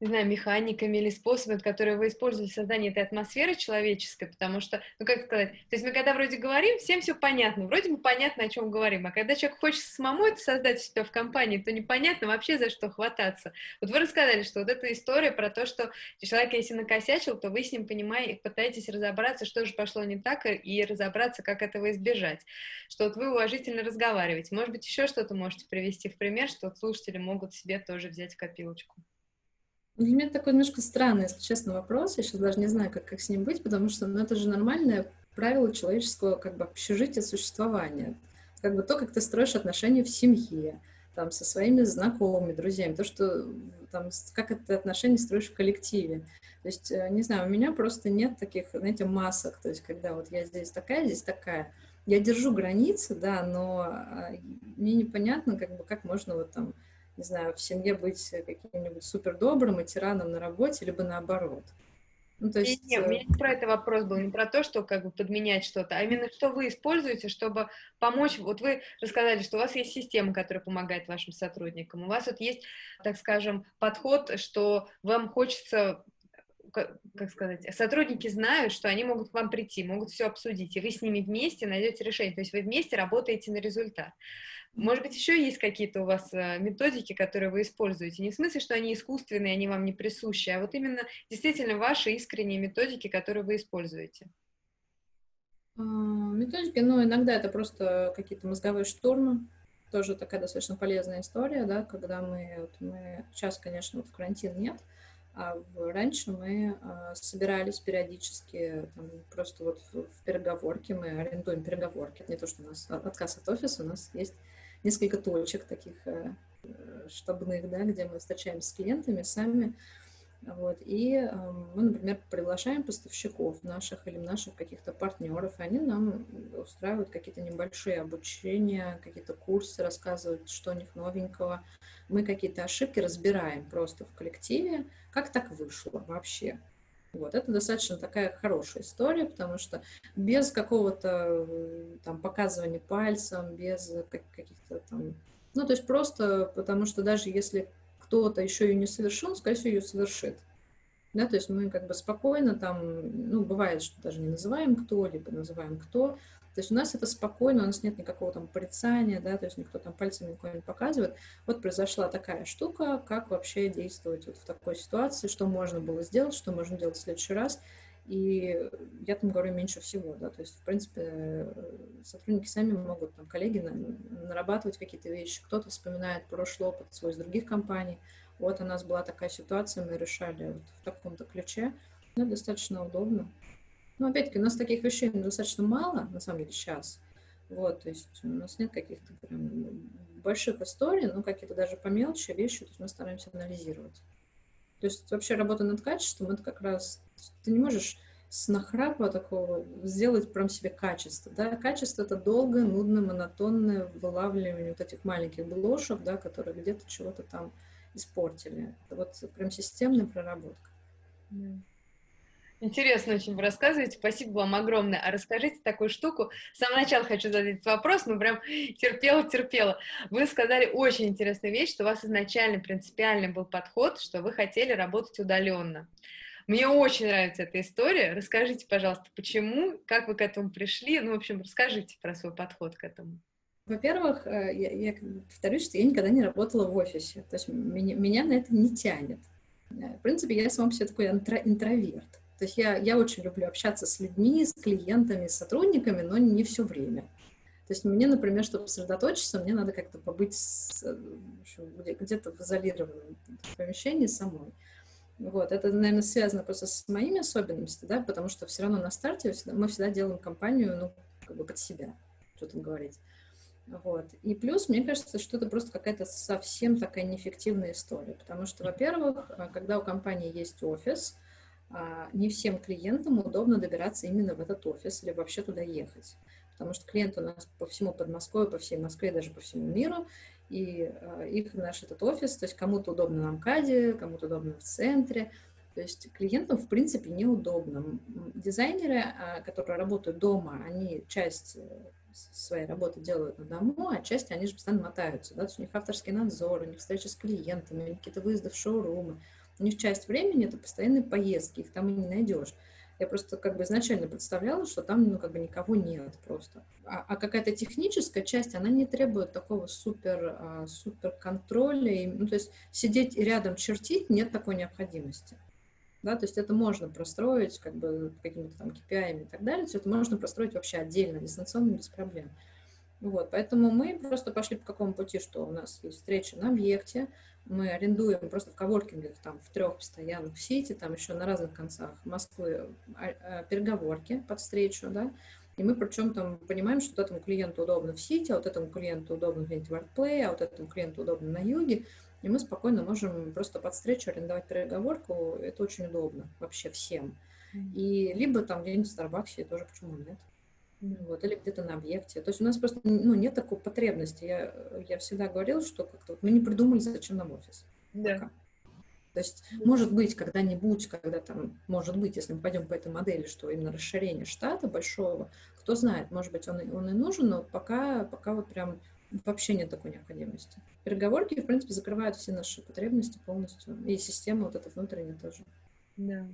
не знаю, механиками или способами, которые вы использовали в создании этой атмосферы человеческой, потому что, ну, как сказать, то есть мы когда вроде говорим, всем все понятно, вроде бы понятно, о чем говорим, а когда человек хочет самому это создать себя в компании, то непонятно вообще за что хвататься. Вот вы рассказали, что вот эта история про то, что человек, если накосячил, то вы с ним понимаете, пытаетесь разобраться, что же пошло не так, и разобраться, как этого избежать, что вот вы уважительно разговариваете. Может быть, еще что-то можете привести в пример, что вот слушатели могут себе тоже взять копилочку. Для меня такой немножко странный, если честно, вопрос. Я сейчас даже не знаю, как, как с ним быть, потому что ну, это же нормальное правило человеческого как бы общежития существования. Как бы то, как ты строишь отношения в семье, там, со своими знакомыми, друзьями, то, что там, как это отношения строишь в коллективе. То есть, э, не знаю, у меня просто нет таких, знаете, масок, то есть, когда вот я здесь такая, здесь такая. Я держу границы, да, но а, мне непонятно, как бы, как можно вот там не знаю, в семье быть каким-нибудь супер добрым и тираном на работе, либо наоборот. Ну, то есть... Нет, у меня не про это вопрос был, не про то, что как бы подменять что-то, а именно что вы используете, чтобы помочь. Вот вы рассказали, что у вас есть система, которая помогает вашим сотрудникам. У вас вот есть, так скажем, подход, что вам хочется как сказать, сотрудники знают, что они могут к вам прийти, могут все обсудить, и вы с ними вместе найдете решение. То есть вы вместе работаете на результат. Может быть, еще есть какие-то у вас э, методики, которые вы используете? Не в смысле, что они искусственные, они вам не присущи, а вот именно действительно ваши искренние методики, которые вы используете. А, методики, ну, иногда это просто какие-то мозговые штурмы, тоже такая достаточно полезная история, да, когда мы, вот мы сейчас, конечно, вот в карантин нет, а раньше мы а, собирались периодически, там, просто вот в, в переговорке, мы арендуем переговорки, это не то, что у нас отказ от офиса, у нас есть несколько точек таких э, штабных, да, где мы встречаемся с клиентами сами, вот, и э, мы, например, приглашаем поставщиков наших или наших каких-то партнеров, и они нам устраивают какие-то небольшие обучения, какие-то курсы, рассказывают, что у них новенького. Мы какие-то ошибки разбираем просто в коллективе, как так вышло вообще. Вот, это достаточно такая хорошая история, потому что без какого-то там показывания пальцем, без каких-то там... Ну, то есть просто потому что даже если кто-то еще ее не совершил, скорее всего, ее совершит. Да, то есть мы как бы спокойно там, ну, бывает, что даже не называем кто, либо называем кто, то есть у нас это спокойно, у нас нет никакого там порицания, да, то есть никто там пальцами никого не показывает. Вот произошла такая штука, как вообще действовать вот в такой ситуации, что можно было сделать, что можно делать в следующий раз. И я там говорю меньше всего, да, то есть, в принципе, сотрудники сами могут, там, коллеги нарабатывать какие-то вещи. Кто-то вспоминает прошлый опыт свой из других компаний. Вот у нас была такая ситуация, мы решали вот в таком-то ключе. Ну, достаточно удобно. Но опять-таки у нас таких вещей достаточно мало, на самом деле, сейчас. Вот, то есть у нас нет каких-то прям больших историй, но какие-то даже по мелочи вещи, то есть мы стараемся анализировать. То есть вообще работа над качеством, это как раз, ты не можешь с нахрапа такого сделать прям себе качество, да, качество это долгое, нудное, монотонное вылавливание вот этих маленьких блошек, да, которые где-то чего-то там испортили. Вот прям системная проработка. Интересно очень вы рассказываете, спасибо вам огромное. А расскажите такую штуку. С самого начала хочу задать вопрос, но прям терпела-терпела. Вы сказали очень интересную вещь, что у вас изначально принципиальный был подход, что вы хотели работать удаленно. Мне очень нравится эта история. Расскажите, пожалуйста, почему, как вы к этому пришли? Ну, в общем, расскажите про свой подход к этому. Во-первых, э, я, я повторюсь, что я никогда не работала в офисе. То есть меня, меня на это не тянет. Э, в принципе, я сам себе такой интро, интроверт. То есть я, я очень люблю общаться с людьми, с клиентами, с сотрудниками, но не все время. То есть мне, например, чтобы сосредоточиться, мне надо как-то побыть где-то в изолированном помещении самой. Вот, это, наверное, связано просто с моими особенностями, да, потому что все равно на старте мы всегда делаем компанию, ну, как бы под себя, что там говорить. Вот. И плюс, мне кажется, что это просто какая-то совсем такая неэффективная история, потому что, во-первых, когда у компании есть офис, а, не всем клиентам удобно добираться именно в этот офис или вообще туда ехать. Потому что клиенты у нас по всему Подмосковью, по всей Москве, даже по всему миру, и а, их наш этот офис, то есть кому-то удобно на МКАДе, кому-то удобно в центре, то есть клиентам, в принципе, неудобно. Дизайнеры, а, которые работают дома, они часть своей работы делают на дому, а часть они же постоянно мотаются. Да? То есть у них авторский надзор, у них встречи с клиентами, у них какие-то выезды в шоурумы. У них часть времени это постоянные поездки, их там и не найдешь. Я просто как бы изначально представляла, что там ну, как бы никого нет просто. А, а какая-то техническая часть, она не требует такого супер, а, супер контроля. ну, то есть сидеть и рядом чертить нет такой необходимости. Да, то есть это можно простроить как бы какими-то там KPI и так далее, все это можно простроить вообще отдельно, дистанционно, без проблем. Вот, поэтому мы просто пошли по какому пути, что у нас есть встреча на объекте, мы арендуем просто в коворкингах, там, в трех постоянных в сети, там еще на разных концах Москвы а, а, переговорки под встречу, да, и мы причем там понимаем, что вот этому клиенту удобно в сети, а вот этому клиенту удобно где-нибудь в ArtPlay, а вот этому клиенту удобно на юге, и мы спокойно можем просто под встречу арендовать переговорку, это очень удобно вообще всем. И либо там где-нибудь в Старбаксе тоже почему нет вот, или где-то на объекте. То есть у нас просто ну, нет такой потребности. Я, я всегда говорила, что как-то мы не придумали, зачем нам офис. Да. Пока. То есть, может быть, когда-нибудь, когда там, может быть, если мы пойдем по этой модели, что именно расширение штата большого, кто знает, может быть, он и, он и нужен, но пока, пока вот прям вообще нет такой необходимости. Переговорки, в принципе, закрывают все наши потребности полностью, и система вот эта внутренняя тоже. Да.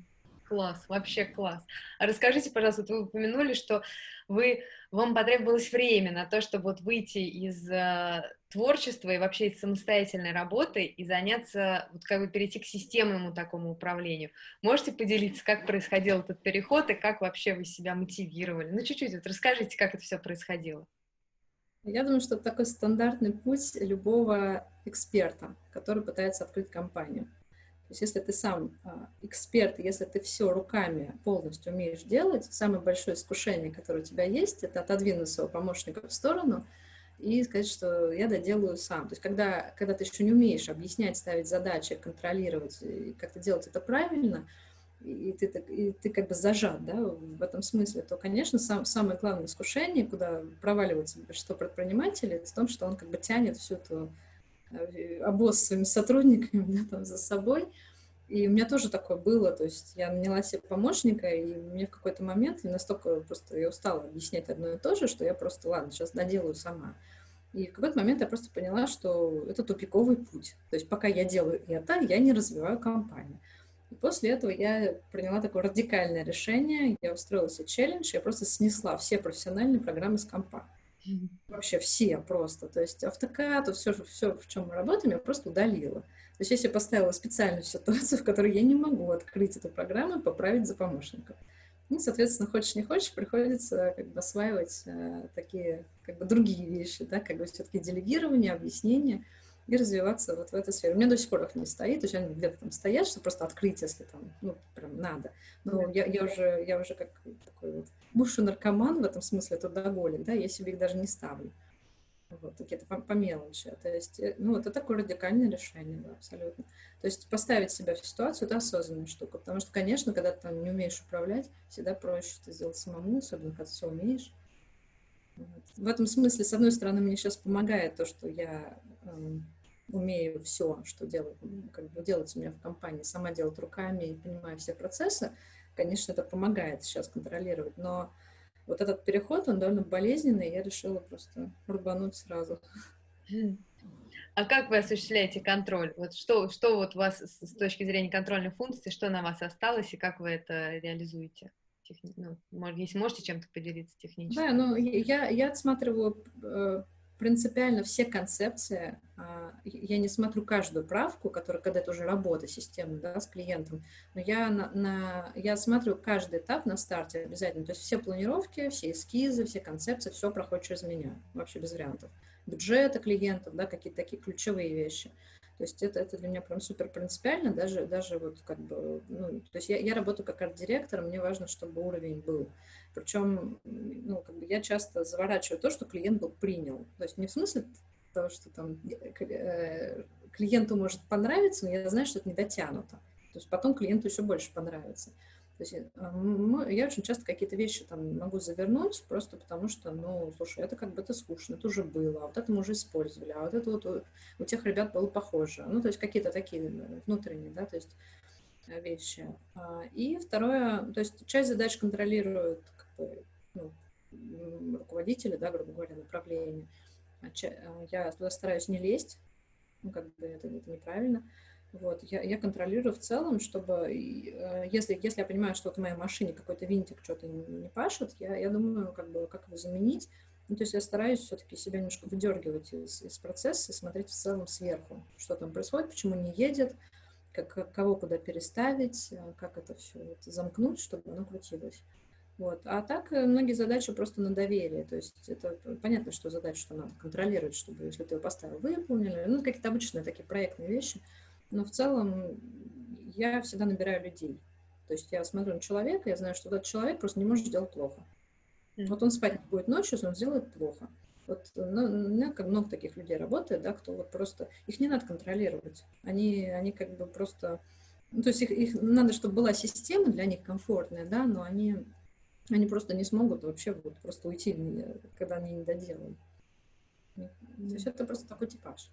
Класс, вообще класс. А расскажите, пожалуйста, вот вы упомянули, что вы, вам потребовалось время на то, чтобы вот выйти из э, творчества и вообще из самостоятельной работы и заняться, вот как бы перейти к системному такому управлению. Можете поделиться, как происходил этот переход и как вообще вы себя мотивировали? Ну, чуть-чуть вот расскажите, как это все происходило. Я думаю, что это такой стандартный путь любого эксперта, который пытается открыть компанию. То есть если ты сам а, эксперт, если ты все руками полностью умеешь делать, самое большое искушение, которое у тебя есть, это отодвинуть своего помощника в сторону и сказать, что я доделаю сам. То есть когда, когда ты еще не умеешь объяснять, ставить задачи, контролировать как-то делать это правильно, и ты, и ты как бы зажат да, в этом смысле, то, конечно, сам, самое главное искушение, куда проваливается большинство предпринимателей, это в том, что он как бы тянет всю эту Э, обоз своими сотрудниками да, там, за собой. И у меня тоже такое было, то есть я наняла себе помощника, и мне в какой-то момент настолько просто я устала объяснять одно и то же, что я просто, ладно, сейчас доделаю сама. И в какой-то момент я просто поняла, что это тупиковый путь. То есть пока я делаю это, я не развиваю компанию. И после этого я приняла такое радикальное решение. Я устроила себе челлендж, я просто снесла все профессиональные программы с компа. Вообще все просто. То есть автокад, все, все, в чем мы работаем, я просто удалила. То есть я себе поставила специальную ситуацию, в которой я не могу открыть эту программу и поправить за помощником. Ну, соответственно, хочешь не хочешь, приходится как бы осваивать э, такие как бы другие вещи, да, как бы все-таки делегирование, объяснение и развиваться вот в этой сфере. У меня до сих пор их не стоит, то есть они где-то там стоят, что просто открыть, если там, ну, прям надо. Но я, я уже, я уже как такой вот бывший наркоман в этом смысле, трудоголик, да, я себе их даже не ставлю. Вот, какие-то по, по мелочи. То есть, э, ну, это такое радикальное решение, да, абсолютно. То есть поставить себя в ситуацию, это осознанная штука. Потому что, конечно, когда ты там не умеешь управлять, всегда проще это сделать самому, особенно когда ты все умеешь. Вот. В этом смысле, с одной стороны, мне сейчас помогает то, что я э, умею все, что делать, как бы делать у меня в компании, сама делать руками и понимаю все процессы конечно, это помогает сейчас контролировать, но вот этот переход, он довольно болезненный, я решила просто рубануть сразу. А как вы осуществляете контроль? Вот что, что вот у вас с точки зрения контрольной функции, что на вас осталось, и как вы это реализуете? Техни... Ну, если можете чем-то поделиться технически. Да, ну, я, я отсматриваю э, принципиально все концепции, а, я не смотрю каждую правку, которая, когда это уже работа системы да, с клиентом, но я, на, на, я смотрю каждый этап на старте обязательно. То есть все планировки, все эскизы, все концепции, все проходит через меня, вообще без вариантов. Бюджеты клиентов, да, какие-то такие ключевые вещи. То есть это, это для меня прям супер принципиально, даже, даже вот как бы, ну, то есть я, я работаю как арт-директор, мне важно, чтобы уровень был. Причем, ну, как бы я часто заворачиваю то, что клиент был принял. То есть не в смысле того, что там э, клиенту может понравиться, но я знаю, что это не дотянуто. То есть потом клиенту еще больше понравится. То есть э, я очень часто какие-то вещи там могу завернуть, просто потому что, ну, слушай, это как бы это скучно, это уже было, а вот это мы уже использовали, а вот это вот у, у тех ребят было похоже. Ну, то есть какие-то такие внутренние, да, то есть э, вещи. А, и второе, то есть часть задач контролируют как бы, ну, руководители, да, грубо говоря, направления. А э, я туда стараюсь не лезть, ну, как бы это, это неправильно. Вот, я, я контролирую в целом, чтобы, э, если, если я понимаю, что вот в моей машине какой-то винтик что-то не, не пашет, я, я думаю, как бы, как его заменить. Ну, то есть я стараюсь все-таки себя немножко выдергивать из, из процесса и смотреть в целом сверху, что там происходит, почему не едет, как, кого куда переставить, э, как это все вот замкнуть, чтобы оно крутилось. Вот. А так э, многие задачи просто на доверие. То есть это понятно, что задача, что надо контролировать, чтобы если ты ее поставил, выполнили. Ну, какие-то обычные такие проектные вещи – но в целом я всегда набираю людей. То есть я смотрю на человека, я знаю, что этот человек просто не может сделать плохо. Вот он спать будет ночью, он сделает плохо. Вот ну, у меня как много таких людей работает, да, кто вот просто... Их не надо контролировать. Они, они как бы просто... Ну, то есть их, их надо, чтобы была система для них комфортная, да, но они, они просто не смогут вообще вот просто уйти, когда они не доделают. То есть это просто такой типаж.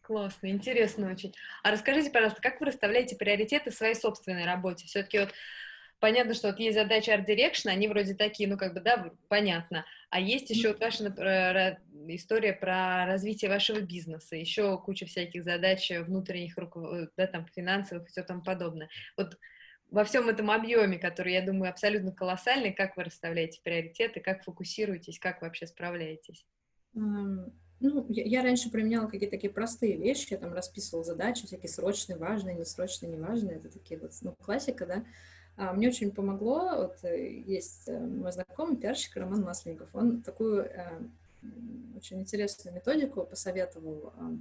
Классно, интересно очень. А расскажите, пожалуйста, как вы расставляете приоритеты в своей собственной работе? Все-таки вот понятно, что вот есть задачи Art Direction, они вроде такие, ну, как бы, да, понятно. А есть еще вот ваша история про развитие вашего бизнеса, еще куча всяких задач внутренних, да, там, финансовых и все тому подобное. Вот во всем этом объеме, который, я думаю, абсолютно колоссальный, как вы расставляете приоритеты, как фокусируетесь, как вообще справляетесь? Ну, я, я раньше применяла какие-то такие простые вещи, я там расписывала задачи, всякие срочные, важные, несрочные, неважные, это такие вот, ну, классика, да. А мне очень помогло, вот э, есть э, мой знакомый пиарщик Роман Масленников, он такую э, очень интересную методику посоветовал э,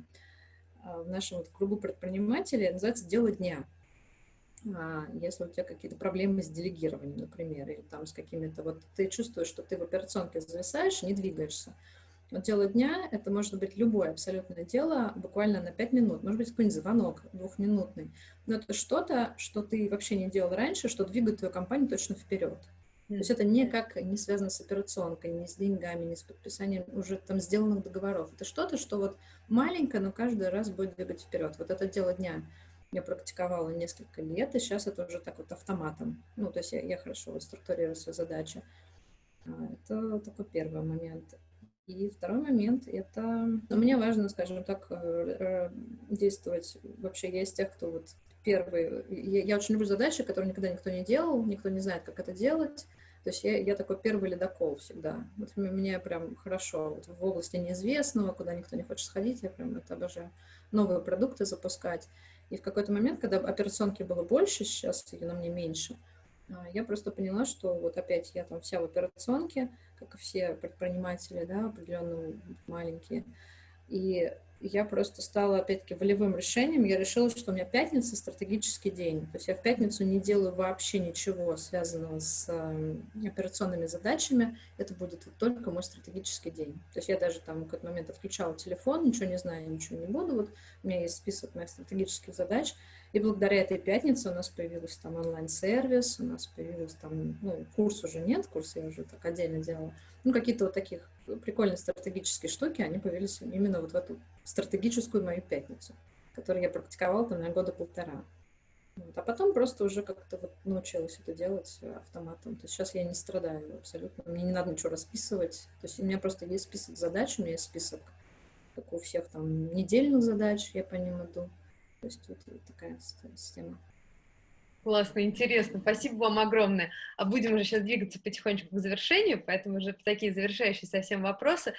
э, в нашем вот кругу предпринимателей, называется «Дело дня». А, если у тебя какие-то проблемы с делегированием, например, или там с какими-то, вот ты чувствуешь, что ты в операционке зависаешь, не двигаешься, дело дня — это может быть любое абсолютное дело, буквально на 5 минут, может быть, какой-нибудь звонок двухминутный, но это что-то, что ты вообще не делал раньше, что двигает твою компанию точно вперед. То есть это никак не связано с операционкой, не с деньгами, не с подписанием уже там сделанных договоров. Это что-то, что вот маленькое, но каждый раз будет двигать вперед. Вот это дело дня я практиковала несколько лет, и сейчас это уже так вот автоматом. Ну, то есть я, я хорошо вот структурирую свои задачи. А, это такой первый момент. И второй момент — это... Ну, мне важно, скажем так, э, действовать. Вообще, я из тех, кто вот первый... Я, я очень люблю задачи, которые никогда никто не делал, никто не знает, как это делать. То есть я, я такой первый ледокол всегда. Вот мне прям хорошо вот в области неизвестного, куда никто не хочет сходить, я прям это обожаю. Новые продукты запускать. И в какой-то момент, когда операционки было больше, сейчас ее на мне меньше, я просто поняла, что вот опять я там вся в операционке, как и все предприниматели, да, определенно маленькие. И я просто стала, опять-таки, волевым решением. Я решила, что у меня пятница — стратегический день. То есть я в пятницу не делаю вообще ничего, связанного с э, операционными задачами. Это будет только мой стратегический день. То есть я даже там в какой-то момент отключала телефон, ничего не знаю, ничего не буду. Вот у меня есть список моих стратегических задач — и благодаря этой пятнице у нас появился там онлайн-сервис, у нас появился там, ну, курс уже нет, курс я уже так отдельно делала. Ну, какие-то вот таких прикольные стратегические штуки, они появились именно вот в эту стратегическую мою пятницу, которую я практиковала там на года полтора. Вот. А потом просто уже как-то вот научилась это делать автоматом. То есть сейчас я не страдаю абсолютно. Мне не надо ничего расписывать. То есть у меня просто есть список задач, у меня есть список, как у всех там, недельных задач, я по ним иду. То есть вот такая система. Классно, интересно. Спасибо вам огромное. А будем уже сейчас двигаться потихонечку к завершению, поэтому уже такие завершающие совсем вопросы.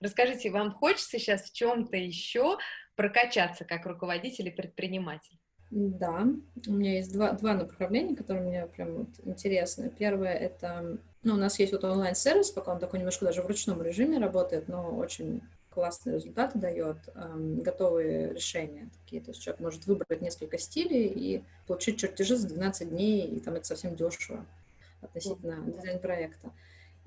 Расскажите, вам хочется сейчас в чем-то еще прокачаться как руководитель и предприниматель? Да, у меня есть два, два направления, которые мне прям вот интересны. Первое — это, ну, у нас есть вот онлайн-сервис, пока он такой немножко даже в ручном режиме работает, но очень классные результаты дает, эм, готовые решения такие. То есть человек может выбрать несколько стилей и получить чертежи за 12 дней, и там это совсем дешево относительно дизайн-проекта.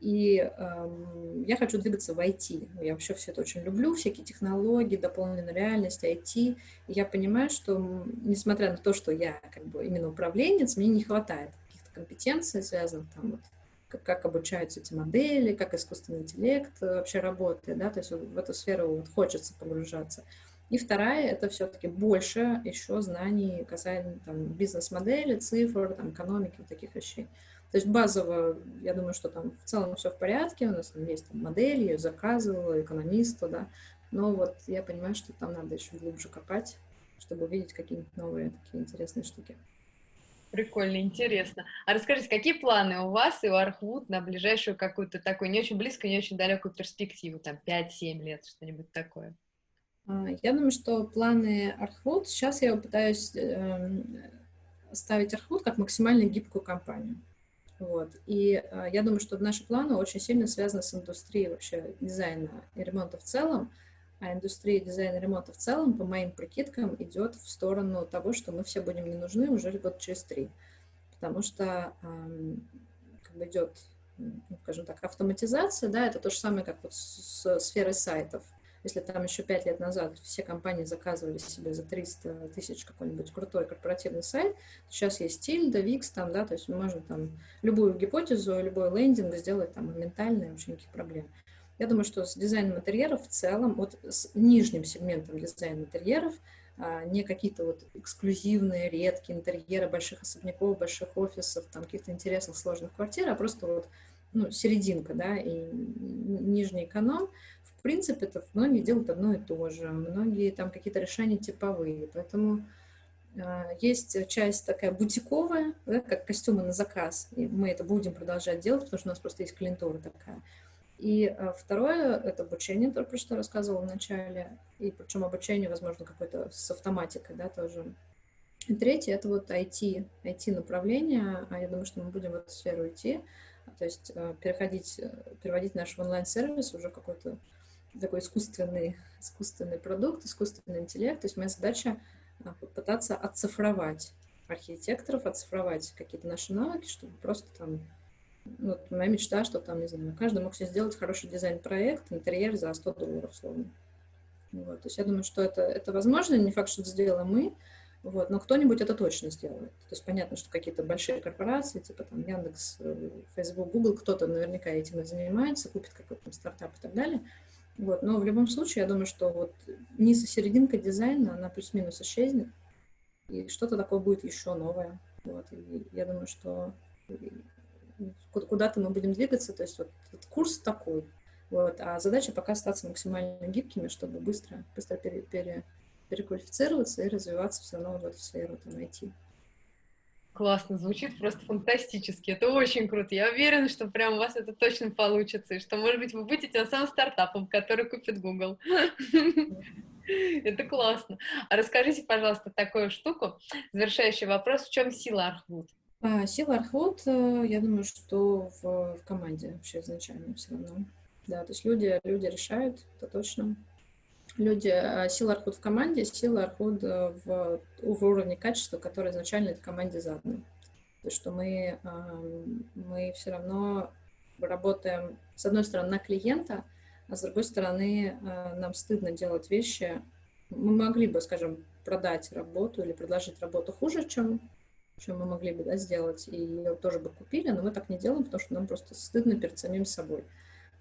И эм, я хочу двигаться в IT. Я вообще все это очень люблю, всякие технологии, дополненная реальность, IT. И я понимаю, что несмотря на то, что я как бы именно управленец, мне не хватает каких-то компетенций, связанных там вот как, обучаются эти модели, как искусственный интеллект вообще работает, да, то есть в эту сферу вот хочется погружаться. И вторая — это все-таки больше еще знаний там, бизнес-модели, цифр, там, экономики, таких вещей. То есть базово, я думаю, что там в целом все в порядке, у нас там есть там, модель, ее заказывала, экономиста, да, но вот я понимаю, что там надо еще глубже копать, чтобы увидеть какие-нибудь новые такие интересные штуки. Прикольно, интересно. А расскажите, какие планы у вас и у Архвуд на ближайшую какую-то такую не очень близкую, не очень далекую перспективу, там 5-7 лет, что-нибудь такое? А, я думаю, что планы Архвуд, сейчас я пытаюсь э, ставить Архвуд как максимально гибкую компанию. Вот. И э, я думаю, что наши планы очень сильно связаны с индустрией вообще дизайна и ремонта в целом а индустрия дизайна и ремонта в целом, по моим прикидкам, идет в сторону того, что мы все будем не нужны уже год через три. Потому что как бы идет, ну, скажем так, автоматизация, да, это то же самое, как вот с, сферой сайтов. Если там еще пять лет назад все компании заказывали себе за 300 тысяч какой-нибудь крутой корпоративный сайт, сейчас есть да, Wix там, да, то есть можем там любую гипотезу, любой лендинг сделать там моментально, вообще никаких проблем. Я думаю, что с дизайном интерьеров в целом, вот с нижним сегментом дизайна интерьеров, а, не какие-то вот эксклюзивные, редкие интерьеры больших особняков, больших офисов, там каких-то интересных, сложных квартир, а просто вот ну, серединка, да, и нижний эконом, в принципе, это многие делают одно и то же, многие там какие-то решения типовые, поэтому Есть часть такая бутиковая, да, как костюмы на заказ. И мы это будем продолжать делать, потому что у нас просто есть клиентура такая. И второе — это обучение, то, про что рассказывала в начале. И причем обучение, возможно, какое-то с автоматикой, да, тоже. И третье — это вот IT, IT-направление. А я думаю, что мы будем в эту сферу идти. То есть переходить, переводить наш онлайн-сервис уже какой-то такой искусственный, искусственный продукт, искусственный интеллект. То есть моя задача а, попытаться оцифровать архитекторов, оцифровать какие-то наши навыки, чтобы просто там, вот моя мечта, что там, не знаю, каждый мог себе сделать хороший дизайн-проект, интерьер за 100 долларов, словно. Вот. То есть я думаю, что это, это возможно, не факт, что это сделаем мы, вот, но кто-нибудь это точно сделает. То есть понятно, что какие-то большие корпорации, типа там Яндекс, э, Facebook, Google, кто-то наверняка этим занимается, купит какой-то стартап и так далее. Вот. Но в любом случае, я думаю, что вот низ и серединка дизайна, она плюс-минус исчезнет, и что-то такое будет еще новое. Вот. И я думаю, что куда-то мы будем двигаться, то есть вот этот курс такой. Вот. А задача пока остаться максимально гибкими, чтобы быстро, быстро пере, пере, переквалифицироваться и развиваться все равно в эту сферу там, IT. Классно, звучит просто фантастически. Это очень круто. Я уверена, что прям у вас это точно получится, и что, может быть, вы будете тем самым стартапом, который купит Google. Это классно. А расскажите, пожалуйста, такую штуку. Завершающий вопрос. В чем сила Архвуд? А, сила Архвуд, э, я думаю, что в, в команде вообще изначально все равно. Да, то есть люди, люди решают, это точно люди, э, сила Архуд в команде, сила Архуд э, в, в уровне качества, который изначально этой команде задан. То есть, что мы, мы все равно работаем, с одной стороны, на клиента, а с другой стороны, э, нам стыдно делать вещи. Мы могли бы, скажем, продать работу или предложить работу хуже, чем, чем мы могли бы да, сделать, и ее тоже бы купили, но мы так не делаем, потому что нам просто стыдно перед самим собой.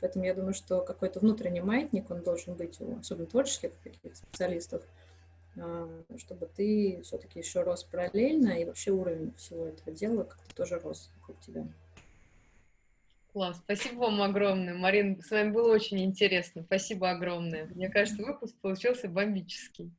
Поэтому я думаю, что какой-то внутренний маятник, он должен быть у особенно творческих таких специалистов, а, чтобы ты все-таки еще рос параллельно, и вообще уровень всего этого дела как-то тоже рос вокруг тебя. Класс, спасибо вам огромное. Марин, с вами было очень интересно. Спасибо огромное. Мне кажется, выпуск получился бомбический.